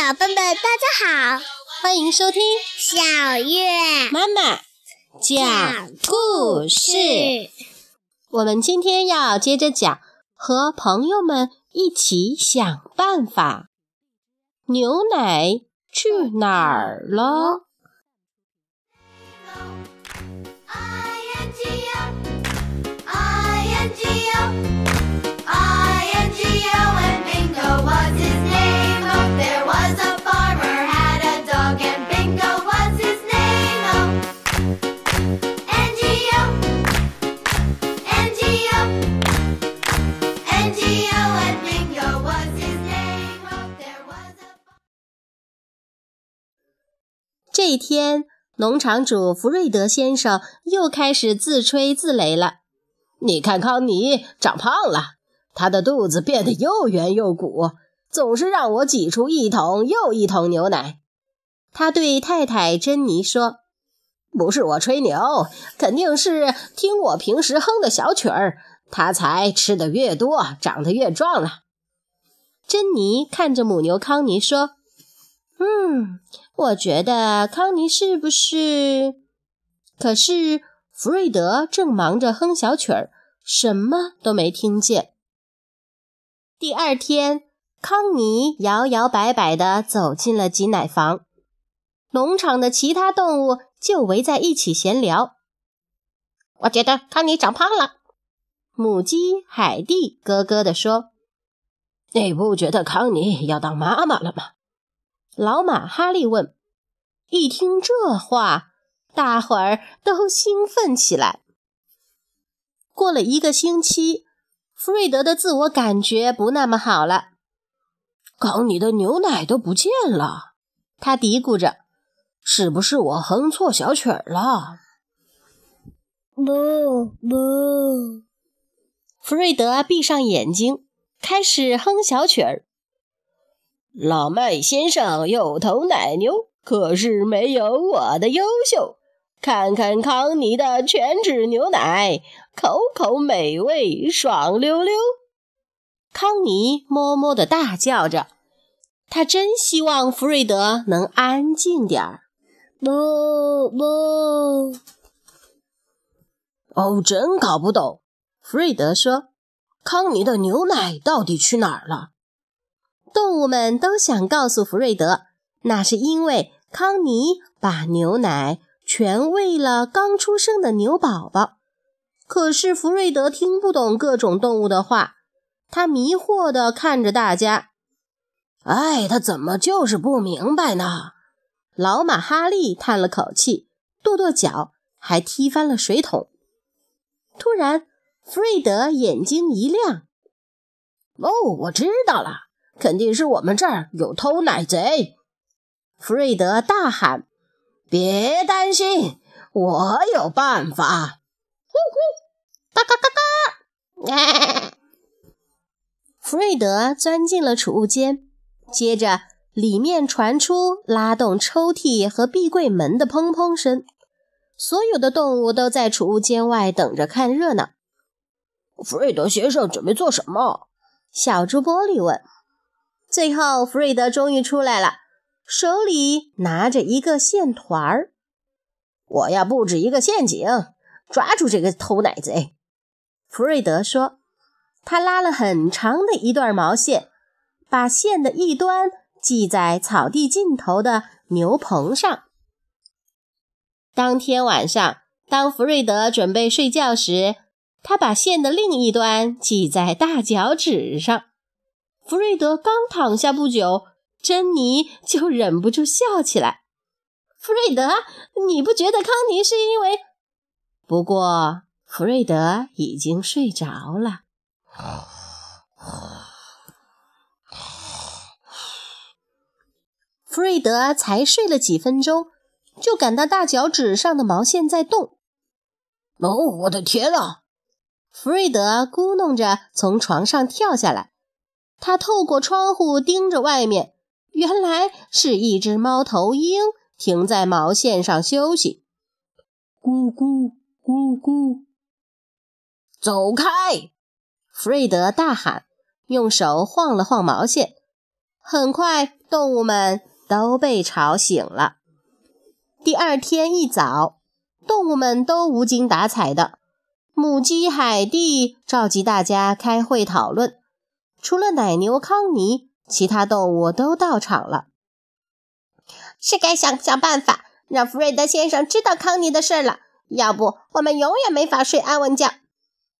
小笨笨，大家好，欢迎收听小月妈妈讲故事。我们今天要接着讲，和朋友们一起想办法。牛奶去哪儿了？这一天，农场主弗瑞德先生又开始自吹自擂了。你看，康妮长胖了，他的肚子变得又圆又鼓，总是让我挤出一桶又一桶牛奶。他对太太珍妮说：“不是我吹牛，肯定是听我平时哼的小曲儿，他才吃得越多，长得越壮了。”珍妮看着母牛康妮说：“嗯。”我觉得康妮是不是？可是弗瑞德正忙着哼小曲儿，什么都没听见。第二天，康妮摇摇摆摆地走进了挤奶房，农场的其他动物就围在一起闲聊。我觉得康妮长胖了，母鸡海蒂咯咯地说：“你不觉得康妮要当妈妈了吗？”老马哈利问：“一听这话，大伙儿都兴奋起来。”过了一个星期，弗瑞德的自我感觉不那么好了。缸里的牛奶都不见了，他嘀咕着：“是不是我哼错小曲儿了？”不不，弗瑞德闭上眼睛，开始哼小曲儿。老麦先生有头奶牛，可是没有我的优秀。看看康妮的全脂牛奶，口口美味，爽溜溜。康妮么么的大叫着，他真希望弗瑞德能安静点儿。不不，哦，真搞不懂。弗瑞德说：“康妮的牛奶到底去哪儿了？”动物们都想告诉弗瑞德，那是因为康妮把牛奶全喂了刚出生的牛宝宝。可是弗瑞德听不懂各种动物的话，他迷惑地看着大家。哎，他怎么就是不明白呢？老马哈利叹了口气，跺跺脚，还踢翻了水桶。突然，弗瑞德眼睛一亮：“哦，我知道了。”肯定是我们这儿有偷奶贼！弗瑞德大喊：“别担心，我有办法！”呼呼，嘎嘎嘎嘎！弗瑞德钻进了储物间，接着里面传出拉动抽屉和壁柜门的砰砰声。所有的动物都在储物间外等着看热闹。弗瑞德先生准备做什么？小猪玻璃问。最后，弗瑞德终于出来了，手里拿着一个线团儿。我要布置一个陷阱，抓住这个偷奶贼。弗瑞德说：“他拉了很长的一段毛线，把线的一端系在草地尽头的牛棚上。”当天晚上，当弗瑞德准备睡觉时，他把线的另一端系在大脚趾上。弗瑞德刚躺下不久，珍妮就忍不住笑起来。弗瑞德，你不觉得康妮是因为……不过弗瑞德已经睡着了。弗瑞德才睡了几分钟，就感到大脚趾上的毛线在动。哦，我的天啊！弗瑞德咕哝着从床上跳下来。他透过窗户盯着外面，原来是一只猫头鹰停在毛线上休息。咕咕咕咕，走开！弗瑞德大喊，用手晃了晃毛线。很快，动物们都被吵醒了。第二天一早，动物们都无精打采的。母鸡海蒂召集大家开会讨论，除了奶牛康妮，其他动物都到场了。是该想想办法，让弗瑞德先生知道康妮的事了，要不我们永远没法睡安稳觉。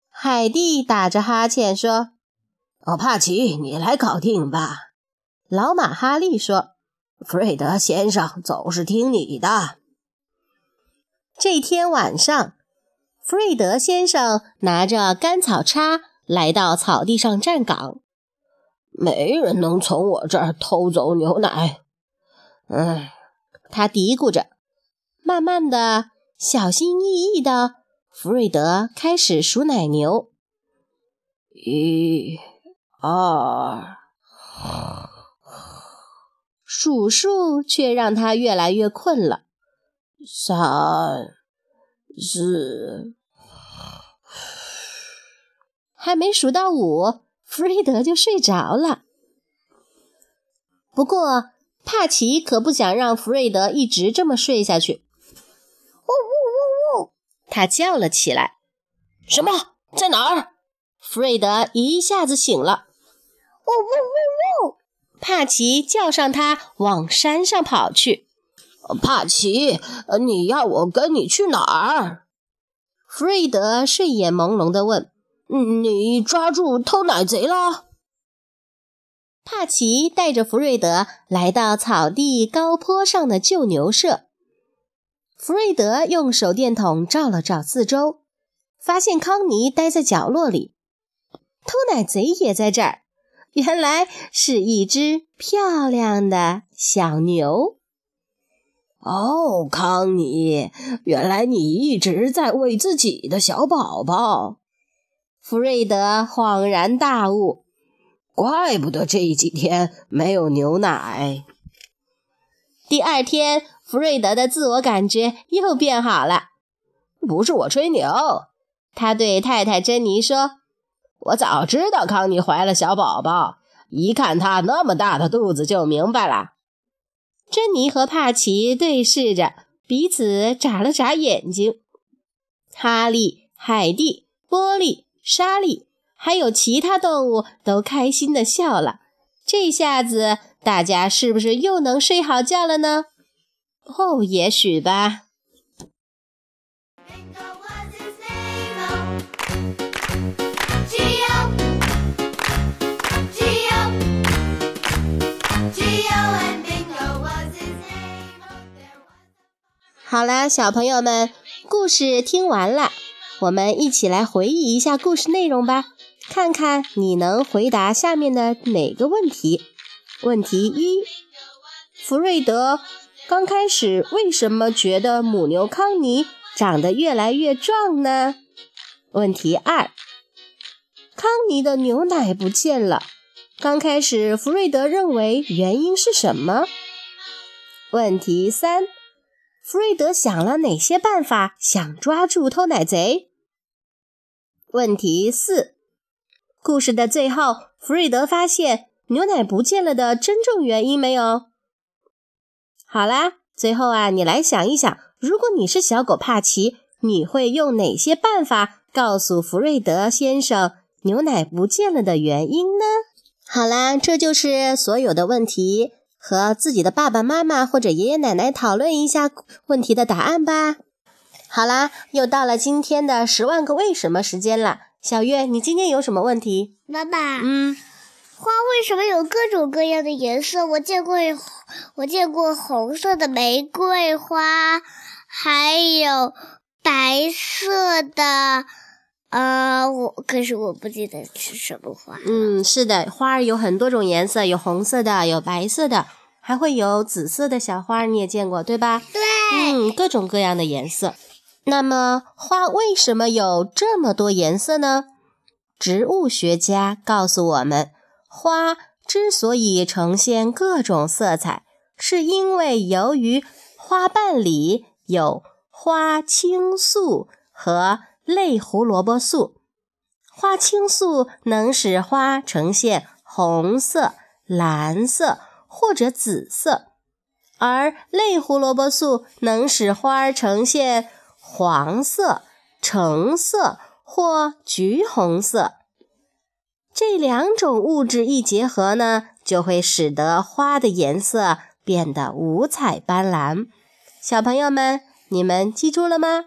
海蒂打着哈欠说：“哦，帕奇，你来搞定吧。”老马哈利说：“弗瑞德先生总是听你的。”这天晚上。弗瑞德先生拿着干草叉来到草地上站岗。没人能从我这儿偷走牛奶。唉，他嘀咕着。慢慢的，小心翼翼的，弗瑞德开始数奶牛。一、二，数数却让他越来越困了。三、四。还没数到五，弗瑞德就睡着了。不过，帕奇可不想让弗瑞德一直这么睡下去。呜呜呜呜！他叫了起来：“什么？在哪儿？”弗瑞德一下子醒了。呜呜呜呜！帕奇叫上他往山上跑去。帕奇，你要我跟你去哪儿？弗瑞德睡眼朦胧地问。你抓住偷奶贼了？帕奇带着弗瑞德来到草地高坡上的旧牛舍。弗瑞德用手电筒照了照四周，发现康妮待在角落里，偷奶贼也在这儿。原来是一只漂亮的小牛。哦，康妮，原来你一直在喂自己的小宝宝。弗瑞德恍然大悟，怪不得这几天没有牛奶。第二天，弗瑞德的自我感觉又变好了。不是我吹牛，他对太太珍妮说：“我早知道康妮怀了小宝宝，一看她那么大的肚子就明白了。”珍妮和帕奇对视着，彼此眨了眨眼睛。哈利、海蒂、波利。莎莉还有其他动物都开心的笑了。这下子大家是不是又能睡好觉了呢？哦，也许吧。好啦，小朋友们，故事听完了。我们一起来回忆一下故事内容吧，看看你能回答下面的哪个问题。问题一：弗瑞德刚开始为什么觉得母牛康妮长得越来越壮呢？问题二：康妮的牛奶不见了，刚开始弗瑞德认为原因是什么？问题三：弗瑞德想了哪些办法想抓住偷奶贼？问题四：故事的最后，弗瑞德发现牛奶不见了的真正原因没有？好啦，最后啊，你来想一想，如果你是小狗帕奇，你会用哪些办法告诉弗瑞德先生牛奶不见了的原因呢？好啦，这就是所有的问题，和自己的爸爸妈妈或者爷爷奶奶讨论一下问题的答案吧。好啦，又到了今天的十万个为什么时间了。小月，你今天有什么问题？爸爸，嗯，花为什么有各种各样的颜色？我见过，我见过红色的玫瑰花，还有白色的，呃，我可是我不记得是什么花。嗯，是的，花儿有很多种颜色，有红色的，有白色的，还会有紫色的小花，你也见过对吧？对，嗯，各种各样的颜色。那么花为什么有这么多颜色呢？植物学家告诉我们，花之所以呈现各种色彩，是因为由于花瓣里有花青素和类胡萝卜素。花青素能使花呈现红色、蓝色或者紫色，而类胡萝卜素能使花儿呈现黄色、橙色或橘红色。这两种物质一结合呢，就会使得花的颜色变得五彩斑斓。小朋友们，你们记住了吗？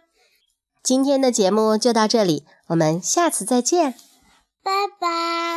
今天的节目就到这里，我们下次再见，拜拜。